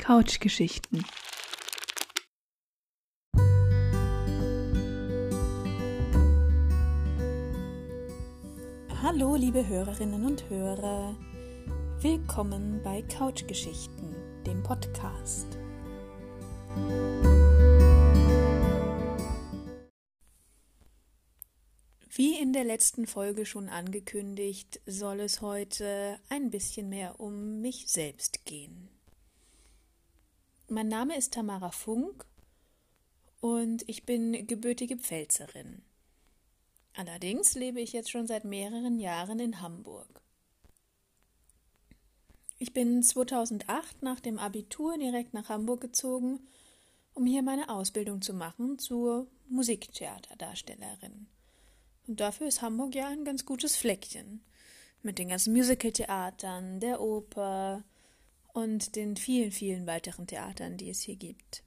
Couchgeschichten. Hallo, liebe Hörerinnen und Hörer. Willkommen bei Couchgeschichten, dem Podcast. Wie in der letzten Folge schon angekündigt, soll es heute ein bisschen mehr um mich selbst gehen. Mein Name ist Tamara Funk und ich bin gebürtige Pfälzerin. Allerdings lebe ich jetzt schon seit mehreren Jahren in Hamburg. Ich bin 2008 nach dem Abitur direkt nach Hamburg gezogen, um hier meine Ausbildung zu machen zur Musiktheaterdarstellerin. Und dafür ist Hamburg ja ein ganz gutes Fleckchen. Mit den ganzen Musicaltheatern, der Oper und den vielen, vielen weiteren Theatern, die es hier gibt.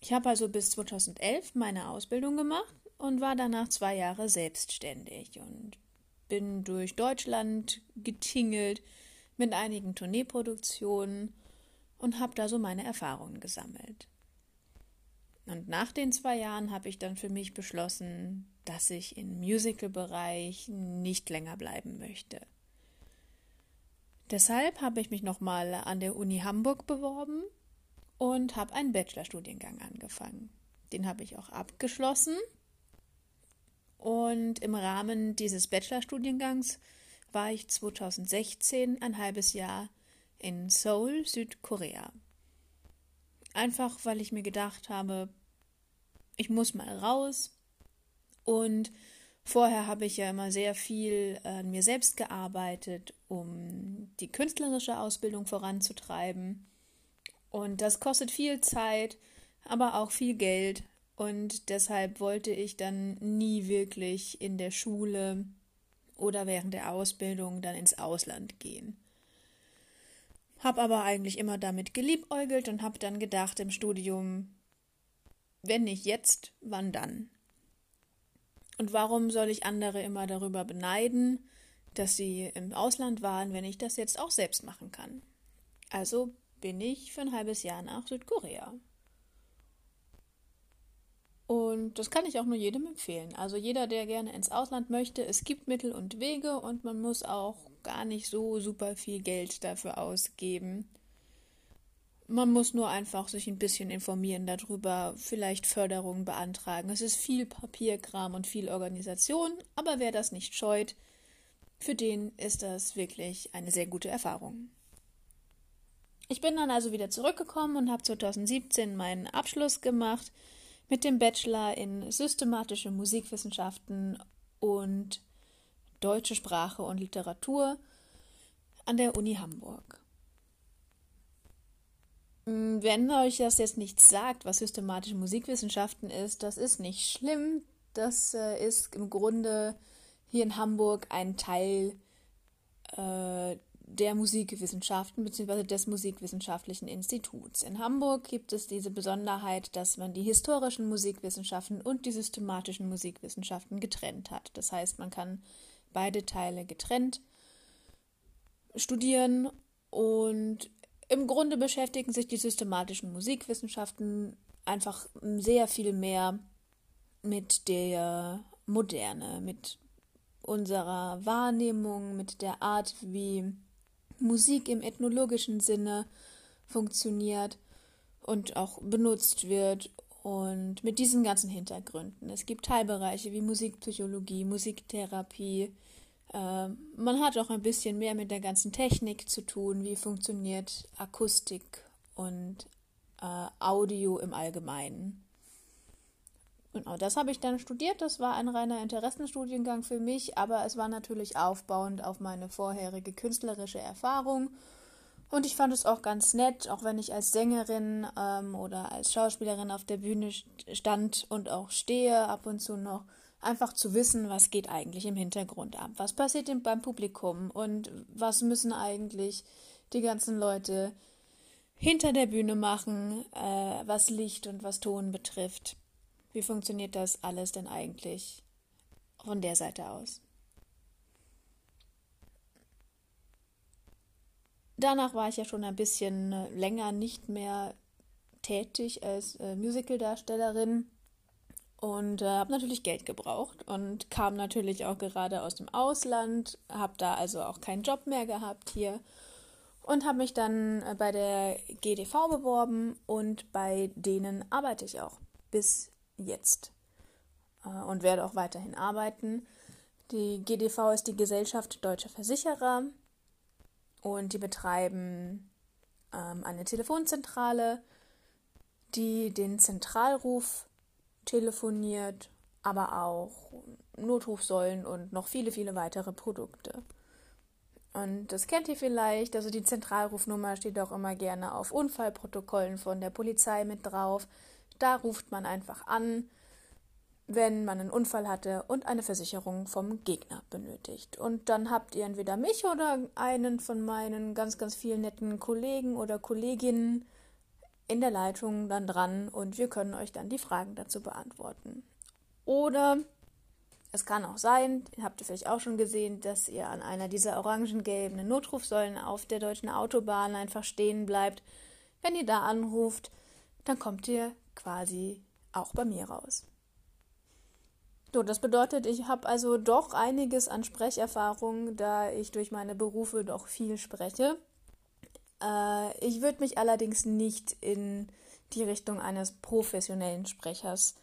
Ich habe also bis 2011 meine Ausbildung gemacht und war danach zwei Jahre selbstständig und bin durch Deutschland getingelt mit einigen Tourneeproduktionen und habe da so meine Erfahrungen gesammelt. Und nach den zwei Jahren habe ich dann für mich beschlossen, dass ich im Musical-Bereich nicht länger bleiben möchte. Deshalb habe ich mich nochmal an der Uni Hamburg beworben und habe einen Bachelorstudiengang angefangen. Den habe ich auch abgeschlossen. Und im Rahmen dieses Bachelorstudiengangs war ich 2016 ein halbes Jahr in Seoul, Südkorea. Einfach weil ich mir gedacht habe, ich muss mal raus. Und vorher habe ich ja immer sehr viel an mir selbst gearbeitet, um die künstlerische Ausbildung voranzutreiben. Und das kostet viel Zeit, aber auch viel Geld. Und deshalb wollte ich dann nie wirklich in der Schule oder während der Ausbildung dann ins Ausland gehen. Hab aber eigentlich immer damit geliebäugelt und hab dann gedacht im Studium, wenn nicht jetzt, wann dann? Und warum soll ich andere immer darüber beneiden, dass sie im Ausland waren, wenn ich das jetzt auch selbst machen kann? Also bin ich für ein halbes Jahr nach Südkorea. Und das kann ich auch nur jedem empfehlen. Also jeder, der gerne ins Ausland möchte, es gibt Mittel und Wege und man muss auch gar nicht so super viel Geld dafür ausgeben. Man muss nur einfach sich ein bisschen informieren darüber, vielleicht Förderungen beantragen. Es ist viel Papierkram und viel Organisation, aber wer das nicht scheut, für den ist das wirklich eine sehr gute Erfahrung. Ich bin dann also wieder zurückgekommen und habe 2017 meinen Abschluss gemacht mit dem Bachelor in systematische Musikwissenschaften und deutsche Sprache und Literatur an der Uni Hamburg. Wenn euch das jetzt nichts sagt, was systematische Musikwissenschaften ist, das ist nicht schlimm. Das äh, ist im Grunde hier in Hamburg ein Teil äh, der Musikwissenschaften bzw. des Musikwissenschaftlichen Instituts. In Hamburg gibt es diese Besonderheit, dass man die historischen Musikwissenschaften und die systematischen Musikwissenschaften getrennt hat. Das heißt, man kann beide Teile getrennt studieren und im Grunde beschäftigen sich die systematischen Musikwissenschaften einfach sehr viel mehr mit der Moderne, mit unserer Wahrnehmung, mit der Art, wie Musik im ethnologischen Sinne funktioniert und auch benutzt wird und mit diesen ganzen Hintergründen. Es gibt Teilbereiche wie Musikpsychologie, Musiktherapie. Äh, man hat auch ein bisschen mehr mit der ganzen Technik zu tun, wie funktioniert Akustik und äh, Audio im Allgemeinen. Genau, das habe ich dann studiert. Das war ein reiner Interessenstudiengang für mich, aber es war natürlich aufbauend auf meine vorherige künstlerische Erfahrung. Und ich fand es auch ganz nett, auch wenn ich als Sängerin ähm, oder als Schauspielerin auf der Bühne stand und auch stehe, ab und zu noch, einfach zu wissen, was geht eigentlich im Hintergrund ab, was passiert beim Publikum und was müssen eigentlich die ganzen Leute hinter der Bühne machen, äh, was Licht und was Ton betrifft. Wie funktioniert das alles denn eigentlich von der Seite aus? danach war ich ja schon ein bisschen äh, länger nicht mehr tätig als äh, Musicaldarstellerin und äh, habe natürlich Geld gebraucht und kam natürlich auch gerade aus dem Ausland, habe da also auch keinen Job mehr gehabt hier und habe mich dann äh, bei der GDV beworben und bei denen arbeite ich auch bis jetzt äh, und werde auch weiterhin arbeiten. Die GDV ist die Gesellschaft Deutscher Versicherer und die betreiben ähm, eine Telefonzentrale, die den Zentralruf telefoniert, aber auch Notrufsäulen und noch viele, viele weitere Produkte. Und das kennt ihr vielleicht, also die Zentralrufnummer steht auch immer gerne auf Unfallprotokollen von der Polizei mit drauf. Da ruft man einfach an wenn man einen Unfall hatte und eine Versicherung vom Gegner benötigt. Und dann habt ihr entweder mich oder einen von meinen ganz, ganz vielen netten Kollegen oder Kolleginnen in der Leitung dann dran und wir können euch dann die Fragen dazu beantworten. Oder es kann auch sein, habt ihr vielleicht auch schon gesehen, dass ihr an einer dieser orangen-gelben Notrufsäulen auf der deutschen Autobahn einfach stehen bleibt. Wenn ihr da anruft, dann kommt ihr quasi auch bei mir raus. So, das bedeutet, ich habe also doch einiges an Sprecherfahrung, da ich durch meine Berufe doch viel spreche. Äh, ich würde mich allerdings nicht in die Richtung eines professionellen Sprechers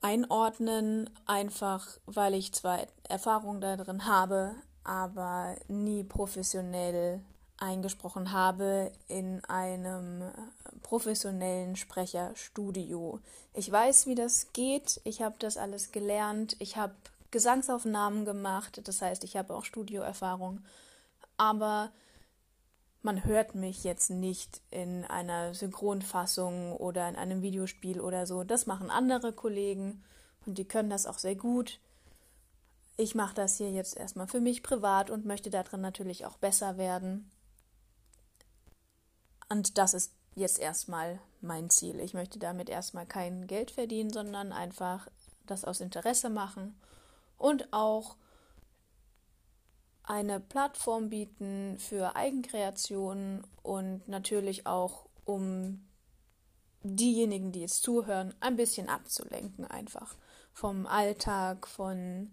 einordnen, einfach weil ich zwar Erfahrung darin habe, aber nie professionell eingesprochen habe in einem professionellen Sprecherstudio. Ich weiß, wie das geht. Ich habe das alles gelernt. Ich habe Gesangsaufnahmen gemacht. Das heißt, ich habe auch Studioerfahrung. Aber man hört mich jetzt nicht in einer Synchronfassung oder in einem Videospiel oder so. Das machen andere Kollegen und die können das auch sehr gut. Ich mache das hier jetzt erstmal für mich privat und möchte darin natürlich auch besser werden. Und das ist jetzt erstmal mein Ziel. Ich möchte damit erstmal kein Geld verdienen, sondern einfach das aus Interesse machen und auch eine Plattform bieten für Eigenkreationen und natürlich auch um diejenigen, die jetzt zuhören, ein bisschen abzulenken einfach vom Alltag, von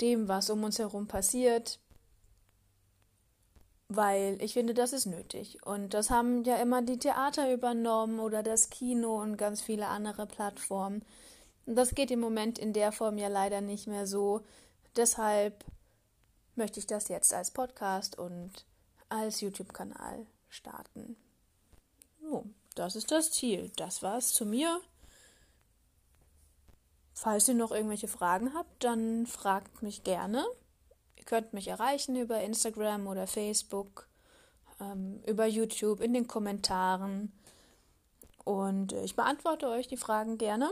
dem, was um uns herum passiert, weil ich finde, das ist nötig. Und das haben ja immer die Theater übernommen oder das Kino und ganz viele andere Plattformen. Und das geht im Moment in der Form ja leider nicht mehr so. Deshalb möchte ich das jetzt als Podcast und als YouTube-Kanal starten. So, das ist das Ziel. Das war's zu mir. Falls ihr noch irgendwelche Fragen habt, dann fragt mich gerne. Ihr könnt mich erreichen über Instagram oder Facebook, ähm, über YouTube, in den Kommentaren. Und ich beantworte euch die Fragen gerne.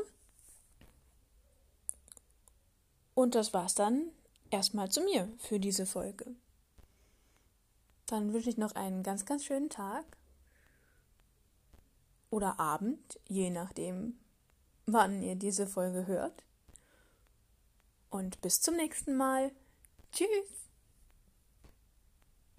Und das war's dann erstmal zu mir für diese Folge. Dann wünsche ich noch einen ganz, ganz schönen Tag oder Abend, je nachdem, wann ihr diese Folge hört. Und bis zum nächsten Mal. Tschüss.